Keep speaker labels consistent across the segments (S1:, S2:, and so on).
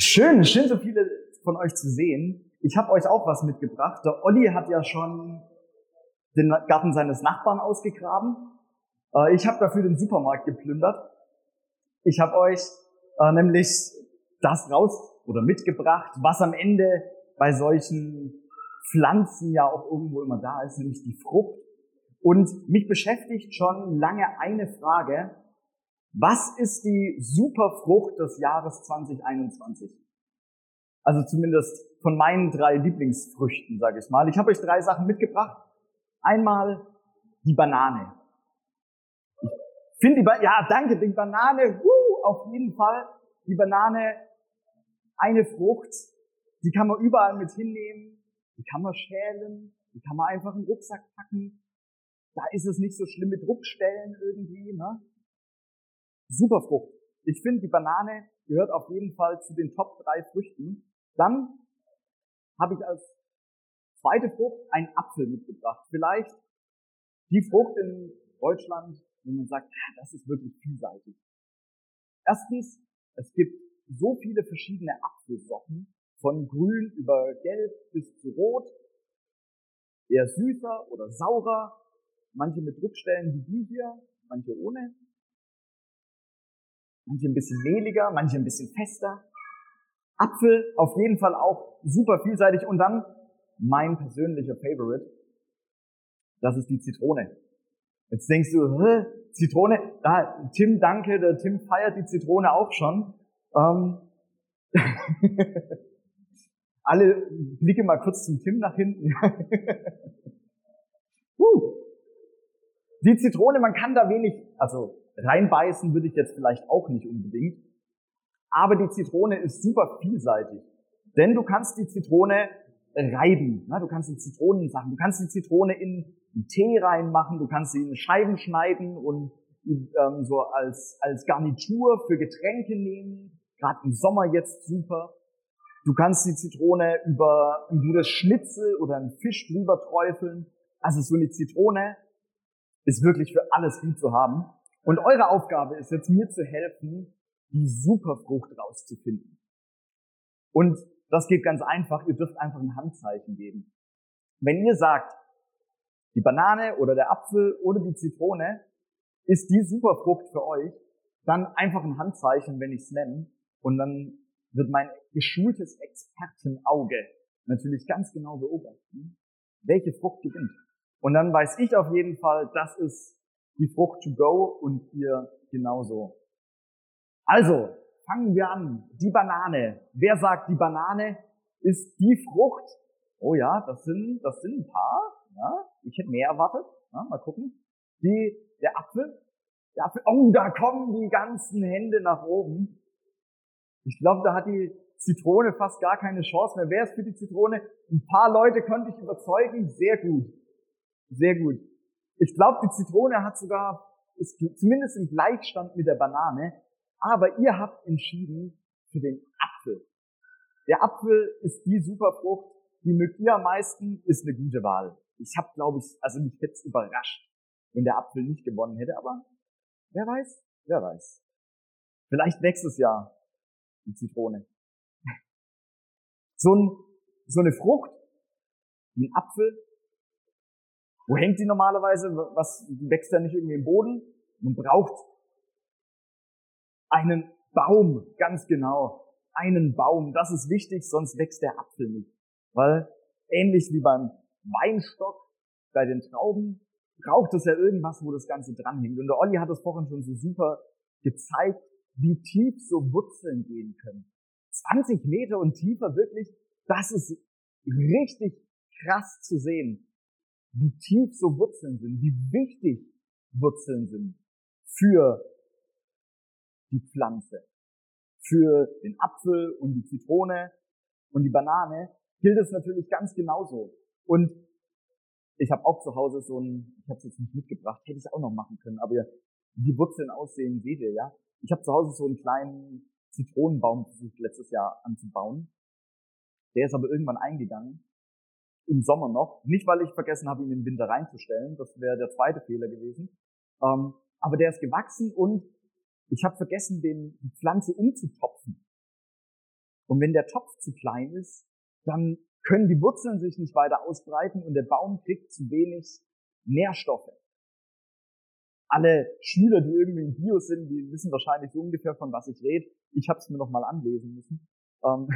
S1: Schön, schön so viele von euch zu sehen. Ich habe euch auch was mitgebracht. Der Olli hat ja schon den Garten seines Nachbarn ausgegraben. Äh, ich habe dafür den Supermarkt geplündert. Ich habe euch äh, nämlich das raus oder mitgebracht, was am Ende bei solchen Pflanzen ja auch irgendwo immer da ist, nämlich die Frucht. Und mich beschäftigt schon lange eine Frage, was ist die Superfrucht des Jahres 2021? Also zumindest von meinen drei Lieblingsfrüchten, sage ich mal. Ich habe euch drei Sachen mitgebracht. Einmal die Banane. Ich finde die ba ja, danke, die Banane, uh, auf jeden Fall. Die Banane, eine Frucht, die kann man überall mit hinnehmen, die kann man schälen, die kann man einfach in den Rucksack packen. Da ist es nicht so schlimm mit Druckstellen irgendwie. Ne? Super Frucht. Ich finde, die Banane gehört auf jeden Fall zu den Top drei Früchten. Dann habe ich als zweite Frucht einen Apfel mitgebracht. Vielleicht die Frucht in Deutschland, wo man sagt, das ist wirklich vielseitig. Erstens, es gibt so viele verschiedene Apfelsorten, von grün über gelb bis zu rot, eher süßer oder saurer, manche mit Druckstellen wie die hier, manche ohne manche ein bisschen mehliger, manche ein bisschen fester. Apfel auf jeden Fall auch super vielseitig und dann mein persönlicher Favorite, das ist die Zitrone. Jetzt denkst du, Hä, Zitrone, ah, Tim, danke, der Tim feiert die Zitrone auch schon. Ähm, alle blicke mal kurz zum Tim nach hinten. uh. Die Zitrone, man kann da wenig, also Reinbeißen würde ich jetzt vielleicht auch nicht unbedingt. Aber die Zitrone ist super vielseitig. Denn du kannst die Zitrone reiben. Ne? Du kannst die Zitronensachen, du kannst die Zitrone in einen Tee reinmachen, du kannst sie in Scheiben schneiden und ähm, so als, als Garnitur für Getränke nehmen. Gerade im Sommer jetzt super. Du kannst die Zitrone über ein gutes Schnitzel oder einen Fisch drüber träufeln. Also so eine Zitrone ist wirklich für alles gut zu haben. Und eure Aufgabe ist jetzt mir zu helfen, die Superfrucht rauszufinden. Und das geht ganz einfach. Ihr dürft einfach ein Handzeichen geben. Wenn ihr sagt, die Banane oder der Apfel oder die Zitrone ist die Superfrucht für euch, dann einfach ein Handzeichen, wenn ich es nenne. Und dann wird mein geschultes Expertenauge natürlich ganz genau beobachten, welche Frucht gewinnt. Und dann weiß ich auf jeden Fall, das ist die Frucht to go und ihr genauso. Also, fangen wir an. Die Banane. Wer sagt, die Banane ist die Frucht? Oh ja, das sind, das sind ein paar. Ja, ich hätte mehr erwartet. Ja, mal gucken. Die, der Apfel. Der Apfel. Oh, da kommen die ganzen Hände nach oben. Ich glaube, da hat die Zitrone fast gar keine Chance mehr. Wer ist für die Zitrone? Ein paar Leute konnte ich überzeugen. Sehr gut. Sehr gut. Ich glaube, die Zitrone hat sogar, ist zumindest im Gleichstand mit der Banane, aber ihr habt entschieden für den Apfel. Der Apfel ist die Superfrucht, die mögt ihr am meisten, ist eine gute Wahl. Ich habe, glaube ich, also mich jetzt überrascht, wenn der Apfel nicht gewonnen hätte, aber wer weiß, wer weiß. Vielleicht nächstes Jahr die Zitrone. So, ein, so eine Frucht, wie ein Apfel, wo hängt die normalerweise? Was wächst da nicht irgendwie im Boden? Man braucht einen Baum, ganz genau. Einen Baum, das ist wichtig, sonst wächst der Apfel nicht. Weil ähnlich wie beim Weinstock, bei den Trauben, braucht es ja irgendwas, wo das Ganze dranhängt. Und der Olli hat es vorhin schon so super gezeigt, wie tief so Wurzeln gehen können. 20 Meter und tiefer wirklich, das ist richtig krass zu sehen wie tief so Wurzeln sind, wie wichtig Wurzeln sind für die Pflanze. Für den Apfel und die Zitrone und die Banane gilt es natürlich ganz genauso. Und ich habe auch zu Hause so ein, ich habe es jetzt nicht mitgebracht, hätte ich auch noch machen können, aber wie Wurzeln aussehen, seht ihr, ja. Ich habe zu Hause so einen kleinen Zitronenbaum versucht letztes Jahr anzubauen. Der ist aber irgendwann eingegangen im Sommer noch. Nicht, weil ich vergessen habe, ihn im Winter reinzustellen. Das wäre der zweite Fehler gewesen. Ähm, aber der ist gewachsen und ich habe vergessen, den, die Pflanze umzutopfen. Und wenn der Topf zu klein ist, dann können die Wurzeln sich nicht weiter ausbreiten und der Baum kriegt zu wenig Nährstoffe. Alle Schüler, die irgendwie in Bio sind, die wissen wahrscheinlich so ungefähr, von was ich rede. Ich habe es mir noch mal anlesen müssen. Ähm,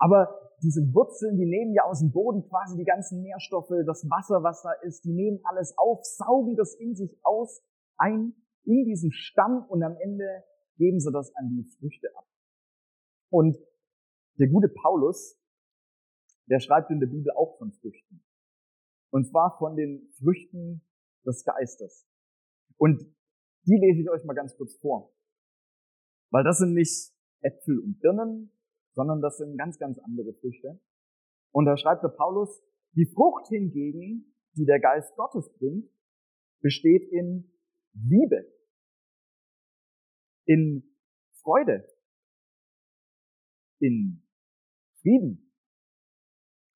S1: aber diese Wurzeln, die nehmen ja aus dem Boden quasi die ganzen Nährstoffe, das Wasser, was da ist, die nehmen alles auf, saugen das in sich aus, ein, in diesen Stamm und am Ende geben sie das an die Früchte ab. Und der gute Paulus, der schreibt in der Bibel auch von Früchten. Und zwar von den Früchten des Geistes. Und die lese ich euch mal ganz kurz vor. Weil das sind nicht Äpfel und Birnen, sondern das sind ganz, ganz andere Früchte. Und da schreibt der Paulus, die Frucht hingegen, die der Geist Gottes bringt, besteht in Liebe, in Freude, in Frieden,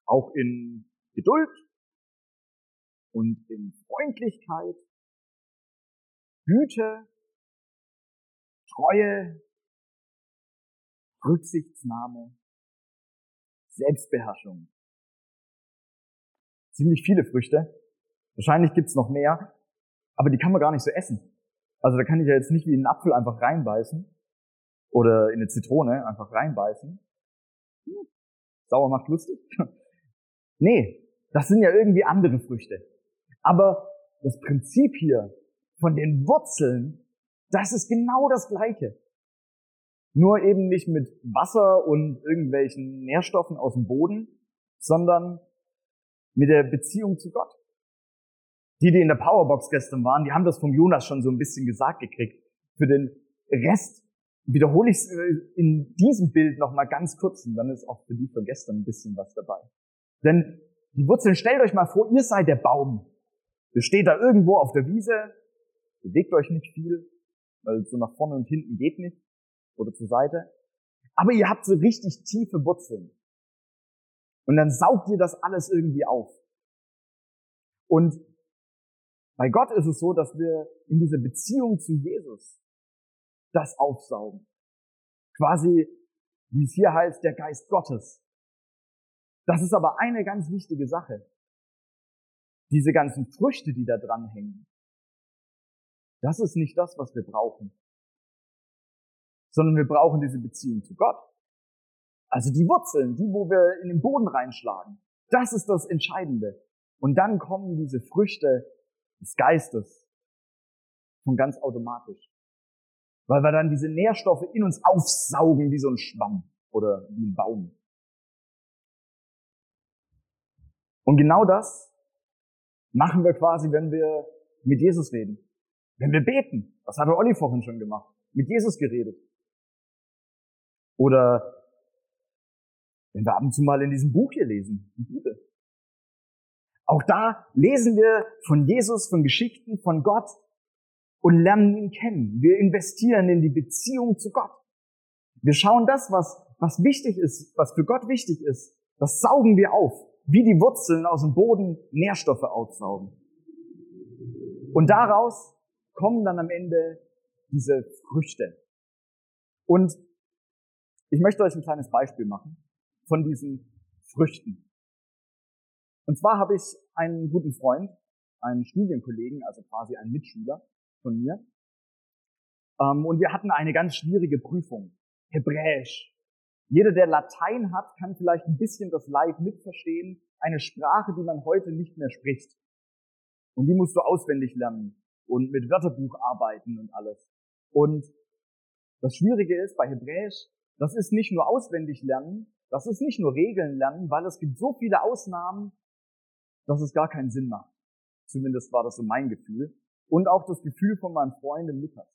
S1: auch in Geduld und in Freundlichkeit, Güte, Treue, Rücksichtsnahme, Selbstbeherrschung. Ziemlich viele Früchte. Wahrscheinlich gibt's noch mehr, aber die kann man gar nicht so essen. Also da kann ich ja jetzt nicht wie einen Apfel einfach reinbeißen oder in eine Zitrone einfach reinbeißen. Hm, sauer macht lustig. nee, das sind ja irgendwie andere Früchte. Aber das Prinzip hier von den Wurzeln, das ist genau das Gleiche. Nur eben nicht mit Wasser und irgendwelchen Nährstoffen aus dem Boden, sondern mit der Beziehung zu Gott. Die, die in der Powerbox gestern waren, die haben das vom Jonas schon so ein bisschen gesagt gekriegt. Für den Rest wiederhole ich es äh, in diesem Bild nochmal ganz kurz und dann ist auch für die von gestern ein bisschen was dabei. Denn die Wurzeln, stellt euch mal vor, ihr seid der Baum. Ihr steht da irgendwo auf der Wiese, bewegt euch nicht viel, weil so nach vorne und hinten geht nicht oder zur Seite. Aber ihr habt so richtig tiefe Wurzeln. Und dann saugt ihr das alles irgendwie auf. Und bei Gott ist es so, dass wir in dieser Beziehung zu Jesus das aufsaugen. Quasi, wie es hier heißt, der Geist Gottes. Das ist aber eine ganz wichtige Sache. Diese ganzen Früchte, die da dran hängen, das ist nicht das, was wir brauchen. Sondern wir brauchen diese Beziehung zu Gott. Also die Wurzeln, die, wo wir in den Boden reinschlagen. Das ist das Entscheidende. Und dann kommen diese Früchte des Geistes von ganz automatisch. Weil wir dann diese Nährstoffe in uns aufsaugen wie so ein Schwamm oder wie ein Baum. Und genau das machen wir quasi, wenn wir mit Jesus reden. Wenn wir beten. Das hat der Olli vorhin schon gemacht. Mit Jesus geredet. Oder wenn wir ab und zu mal in diesem Buch hier lesen, die Bibel. Auch da lesen wir von Jesus, von Geschichten, von Gott und lernen ihn kennen. Wir investieren in die Beziehung zu Gott. Wir schauen das, was, was wichtig ist, was für Gott wichtig ist, das saugen wir auf, wie die Wurzeln aus dem Boden Nährstoffe aufsaugen. Und daraus kommen dann am Ende diese Früchte. Und ich möchte euch ein kleines Beispiel machen von diesen Früchten. Und zwar habe ich einen guten Freund, einen Studienkollegen, also quasi einen Mitschüler von mir. Ähm, und wir hatten eine ganz schwierige Prüfung. Hebräisch. Jeder, der Latein hat, kann vielleicht ein bisschen das Leid mitverstehen. Eine Sprache, die man heute nicht mehr spricht. Und die musst du auswendig lernen und mit Wörterbuch arbeiten und alles. Und das Schwierige ist bei Hebräisch, das ist nicht nur auswendig lernen, das ist nicht nur Regeln lernen, weil es gibt so viele Ausnahmen, dass es gar keinen Sinn macht. Zumindest war das so mein Gefühl. Und auch das Gefühl von meinem Freund Lukas.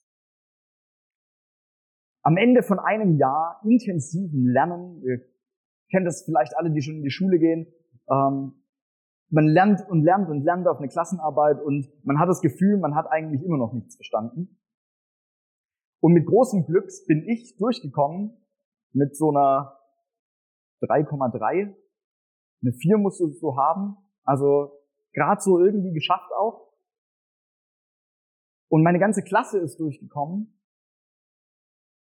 S1: Am Ende von einem Jahr intensiven Lernen, ihr kennt das vielleicht alle, die schon in die Schule gehen, ähm, man lernt und lernt und lernt auf eine Klassenarbeit und man hat das Gefühl, man hat eigentlich immer noch nichts verstanden. Und mit großem Glück bin ich durchgekommen mit so einer 3,3. Eine 4 musst du so haben. Also gerade so irgendwie geschafft auch. Und meine ganze Klasse ist durchgekommen,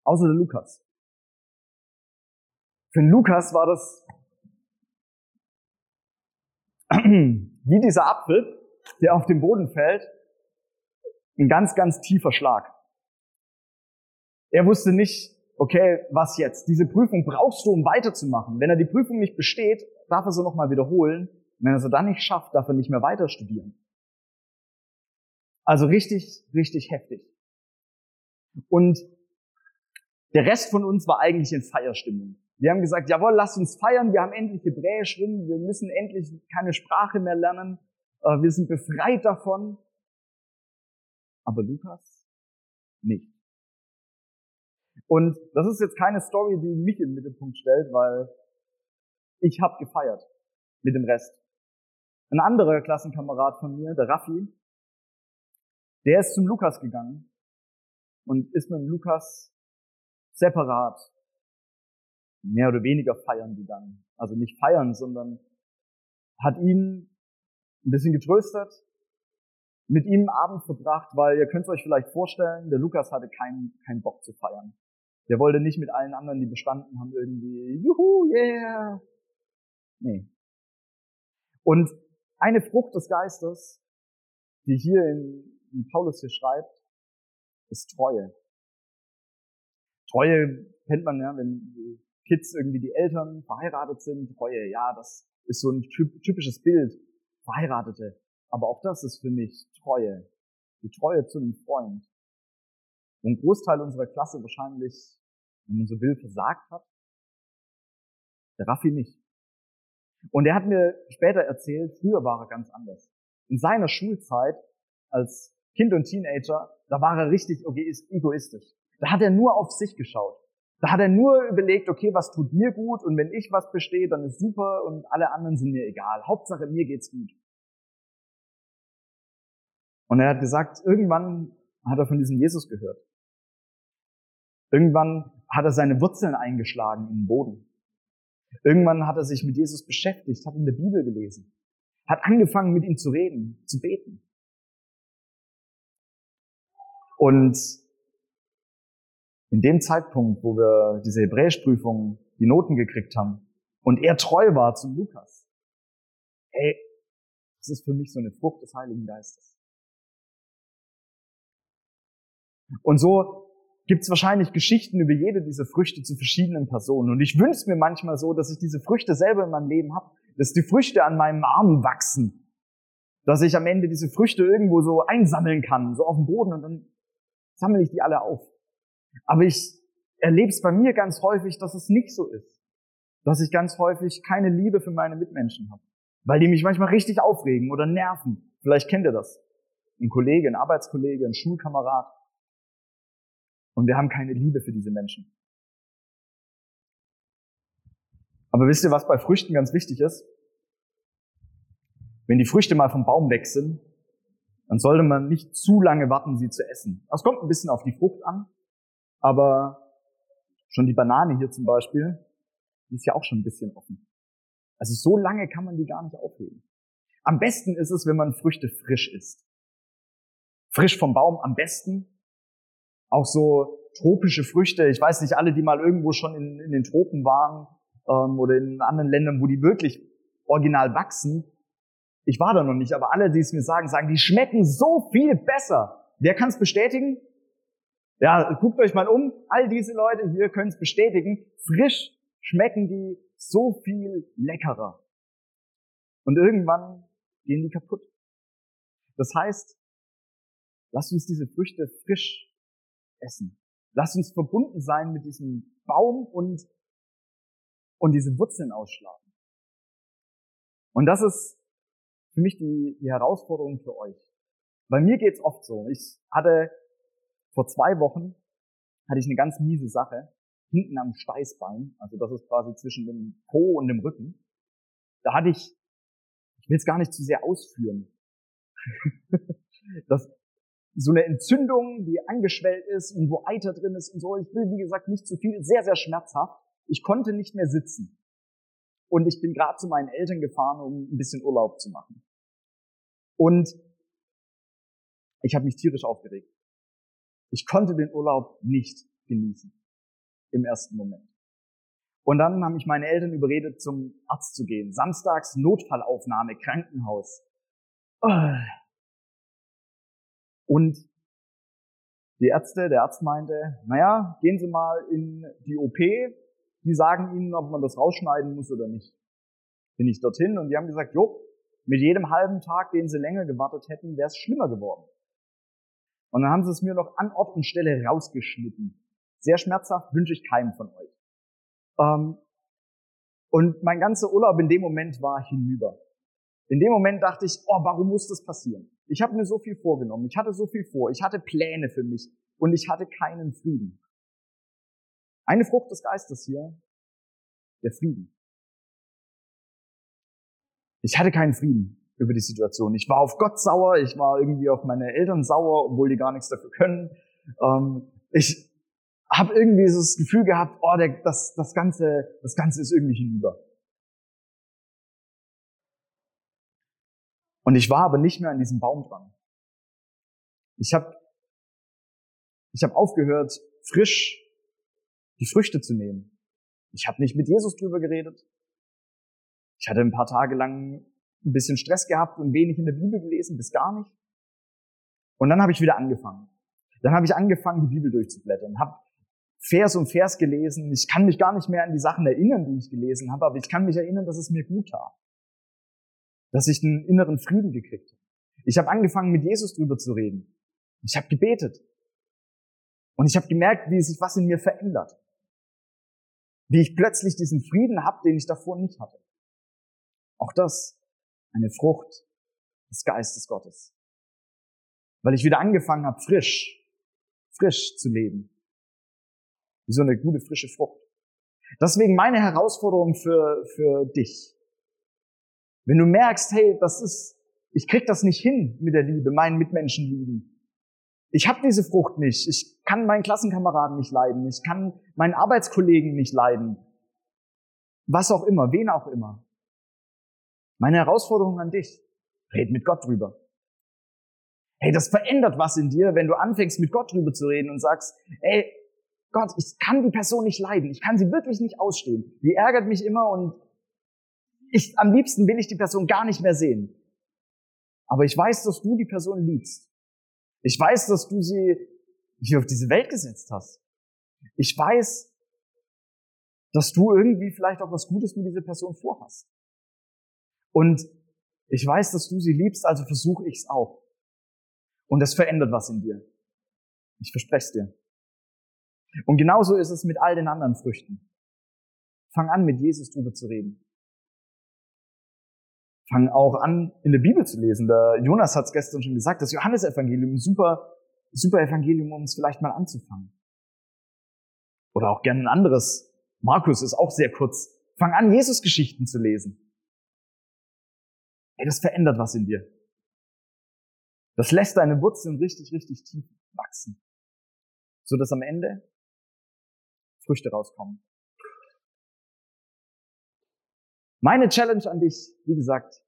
S1: außer der Lukas. Für den Lukas war das wie dieser Apfel, der auf den Boden fällt, ein ganz, ganz tiefer Schlag. Er wusste nicht, okay, was jetzt? Diese Prüfung brauchst du, um weiterzumachen. Wenn er die Prüfung nicht besteht, darf er sie nochmal wiederholen. Und wenn er sie dann nicht schafft, darf er nicht mehr weiter studieren. Also richtig, richtig heftig. Und der Rest von uns war eigentlich in Feierstimmung. Wir haben gesagt, jawohl, lasst uns feiern, wir haben endlich Hebräisch drin, wir müssen endlich keine Sprache mehr lernen, äh, wir sind befreit davon. Aber Lukas nicht. Und das ist jetzt keine Story, die mich im Mittelpunkt stellt, weil ich habe gefeiert mit dem Rest. Ein anderer Klassenkamerad von mir, der Raffi, der ist zum Lukas gegangen und ist mit dem Lukas separat mehr oder weniger feiern gegangen. Also nicht feiern, sondern hat ihn ein bisschen getröstet, mit ihm Abend verbracht, weil ihr könnt es euch vielleicht vorstellen, der Lukas hatte keinen keinen Bock zu feiern. Der wollte nicht mit allen anderen, die bestanden haben, irgendwie, juhu, yeah. Nee. Und eine Frucht des Geistes, die hier in, in Paulus hier schreibt, ist Treue. Treue kennt man ja, wenn Kids irgendwie die Eltern verheiratet sind. Treue, ja, das ist so ein typisches Bild. Verheiratete. Aber auch das ist für mich Treue. Die Treue zu einem Freund. Wo ein Großteil unserer Klasse wahrscheinlich, wenn man so will, versagt hat. Der Raffi nicht. Und er hat mir später erzählt, früher war er ganz anders. In seiner Schulzeit als Kind und Teenager, da war er richtig egoistisch. Da hat er nur auf sich geschaut. Da hat er nur überlegt, okay, was tut mir gut und wenn ich was bestehe, dann ist super und alle anderen sind mir egal. Hauptsache mir geht's gut. Und er hat gesagt, irgendwann hat er von diesem Jesus gehört. Irgendwann hat er seine Wurzeln eingeschlagen im Boden. Irgendwann hat er sich mit Jesus beschäftigt, hat in der Bibel gelesen, hat angefangen mit ihm zu reden, zu beten. Und in dem Zeitpunkt, wo wir diese Hebräischprüfung die Noten gekriegt haben und er treu war zum Lukas, hey, das ist für mich so eine Frucht des Heiligen Geistes. Und so gibt es wahrscheinlich Geschichten über jede dieser Früchte zu verschiedenen Personen. Und ich wünsche mir manchmal so, dass ich diese Früchte selber in meinem Leben habe, dass die Früchte an meinem Arm wachsen, dass ich am Ende diese Früchte irgendwo so einsammeln kann, so auf dem Boden und dann sammle ich die alle auf. Aber ich erlebe es bei mir ganz häufig, dass es nicht so ist. Dass ich ganz häufig keine Liebe für meine Mitmenschen habe. Weil die mich manchmal richtig aufregen oder nerven. Vielleicht kennt ihr das. Ein Kollege, ein Arbeitskollege, ein Schulkamerad. Und wir haben keine Liebe für diese Menschen. Aber wisst ihr, was bei Früchten ganz wichtig ist? Wenn die Früchte mal vom Baum weg sind, dann sollte man nicht zu lange warten, sie zu essen. Das kommt ein bisschen auf die Frucht an, aber schon die Banane hier zum Beispiel, die ist ja auch schon ein bisschen offen. Also so lange kann man die gar nicht aufheben. Am besten ist es, wenn man Früchte frisch isst. Frisch vom Baum am besten, auch so tropische Früchte. Ich weiß nicht, alle, die mal irgendwo schon in, in den Tropen waren ähm, oder in anderen Ländern, wo die wirklich original wachsen. Ich war da noch nicht, aber alle, die es mir sagen, sagen, die schmecken so viel besser. Wer kann es bestätigen? Ja, guckt euch mal um. All diese Leute hier können es bestätigen. Frisch schmecken die so viel leckerer. Und irgendwann gehen die kaputt. Das heißt, lasst uns diese Früchte frisch essen. Lass uns verbunden sein mit diesem Baum und, und diese Wurzeln ausschlagen. Und das ist für mich die, die Herausforderung für euch. Bei mir geht's oft so. Ich hatte vor zwei Wochen hatte ich eine ganz miese Sache hinten am Steißbein, also das ist quasi zwischen dem Po und dem Rücken. Da hatte ich, ich will es gar nicht zu sehr ausführen. das, so eine Entzündung, die angeschwellt ist und wo Eiter drin ist und so. Ich will, wie gesagt, nicht zu viel, sehr, sehr schmerzhaft. Ich konnte nicht mehr sitzen. Und ich bin gerade zu meinen Eltern gefahren, um ein bisschen Urlaub zu machen. Und ich habe mich tierisch aufgeregt. Ich konnte den Urlaub nicht genießen im ersten Moment. Und dann haben mich meine Eltern überredet, zum Arzt zu gehen. Samstags Notfallaufnahme, Krankenhaus. Und die Ärzte, der Arzt meinte, naja, gehen Sie mal in die OP, die sagen Ihnen, ob man das rausschneiden muss oder nicht. Bin ich dorthin und die haben gesagt, jo, mit jedem halben Tag, den Sie länger gewartet hätten, wäre es schlimmer geworden. Und dann haben sie es mir noch an Ort und Stelle rausgeschnitten. Sehr schmerzhaft, wünsche ich keinem von euch. Ähm, und mein ganzer Urlaub in dem Moment war hinüber. In dem Moment dachte ich, oh, warum muss das passieren? Ich habe mir so viel vorgenommen, ich hatte so viel vor, ich hatte Pläne für mich und ich hatte keinen Frieden. Eine Frucht des Geistes hier, der Frieden. Ich hatte keinen Frieden über die Situation. Ich war auf Gott sauer, ich war irgendwie auf meine Eltern sauer, obwohl die gar nichts dafür können. Ähm, ich habe irgendwie so das Gefühl gehabt, oh, der, das, das, Ganze, das Ganze ist irgendwie hinüber. Und ich war aber nicht mehr an diesem Baum dran. Ich habe ich hab aufgehört, frisch die Früchte zu nehmen. Ich habe nicht mit Jesus drüber geredet. Ich hatte ein paar Tage lang ein bisschen Stress gehabt und wenig in der Bibel gelesen, bis gar nicht. Und dann habe ich wieder angefangen. Dann habe ich angefangen, die Bibel durchzublättern, habe Vers um Vers gelesen. Ich kann mich gar nicht mehr an die Sachen erinnern, die ich gelesen habe, aber ich kann mich erinnern, dass es mir gut tat. Dass ich einen inneren Frieden gekriegt habe. Ich habe angefangen, mit Jesus drüber zu reden. Ich habe gebetet. Und ich habe gemerkt, wie sich was in mir verändert. Wie ich plötzlich diesen Frieden habe, den ich davor nicht hatte. Auch das eine Frucht des Geistes Gottes. Weil ich wieder angefangen habe, frisch, frisch zu leben. Wie so eine gute, frische Frucht. Deswegen meine Herausforderung für, für dich. Wenn du merkst, hey, das ist, ich krieg das nicht hin mit der Liebe, meinen Mitmenschen lieben. Ich habe diese Frucht nicht. Ich kann meinen Klassenkameraden nicht leiden. Ich kann meinen Arbeitskollegen nicht leiden. Was auch immer, wen auch immer. Meine Herausforderung an dich. Red mit Gott drüber. Hey, das verändert was in dir, wenn du anfängst, mit Gott drüber zu reden und sagst, ey, Gott, ich kann die Person nicht leiden. Ich kann sie wirklich nicht ausstehen. Die ärgert mich immer und ich, am liebsten will ich die Person gar nicht mehr sehen. Aber ich weiß, dass du die Person liebst. Ich weiß, dass du sie hier auf diese Welt gesetzt hast. Ich weiß, dass du irgendwie vielleicht auch was Gutes mit dieser Person vorhast. Und ich weiß, dass du sie liebst, also versuche ich es auch. Und das verändert was in dir. Ich verspreche es dir. Und genauso ist es mit all den anderen Früchten. Fang an, mit Jesus drüber zu reden. Fang auch an, in der Bibel zu lesen. Der Jonas hat es gestern schon gesagt, das Johannesevangelium, super, super Evangelium, um es vielleicht mal anzufangen. Oder auch gerne ein anderes. Markus ist auch sehr kurz. Fang an, Jesus-Geschichten zu lesen. Ey, das verändert was in dir. Das lässt deine Wurzeln richtig, richtig tief wachsen. So dass am Ende Früchte rauskommen. Meine Challenge an dich, wie gesagt,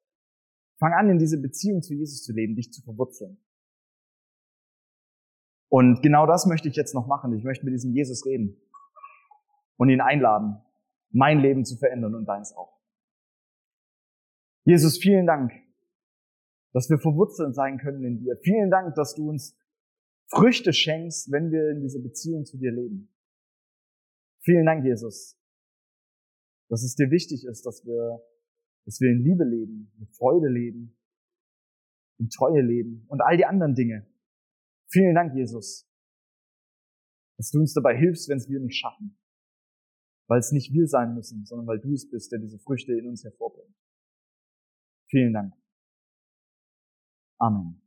S1: fang an, in diese Beziehung zu Jesus zu leben, dich zu verwurzeln. Und genau das möchte ich jetzt noch machen. Ich möchte mit diesem Jesus reden und ihn einladen, mein Leben zu verändern und deins auch. Jesus, vielen Dank, dass wir verwurzelt sein können in dir. Vielen Dank, dass du uns Früchte schenkst, wenn wir in dieser Beziehung zu dir leben. Vielen Dank, Jesus, dass es dir wichtig ist, dass wir, dass wir in Liebe leben, in Freude leben, in Treue leben und all die anderen Dinge. Vielen Dank, Jesus, dass du uns dabei hilfst, wenn es wir nicht schaffen. Weil es nicht wir sein müssen, sondern weil du es bist, der diese Früchte in uns hervorbringt. Vielen Dank. Amen.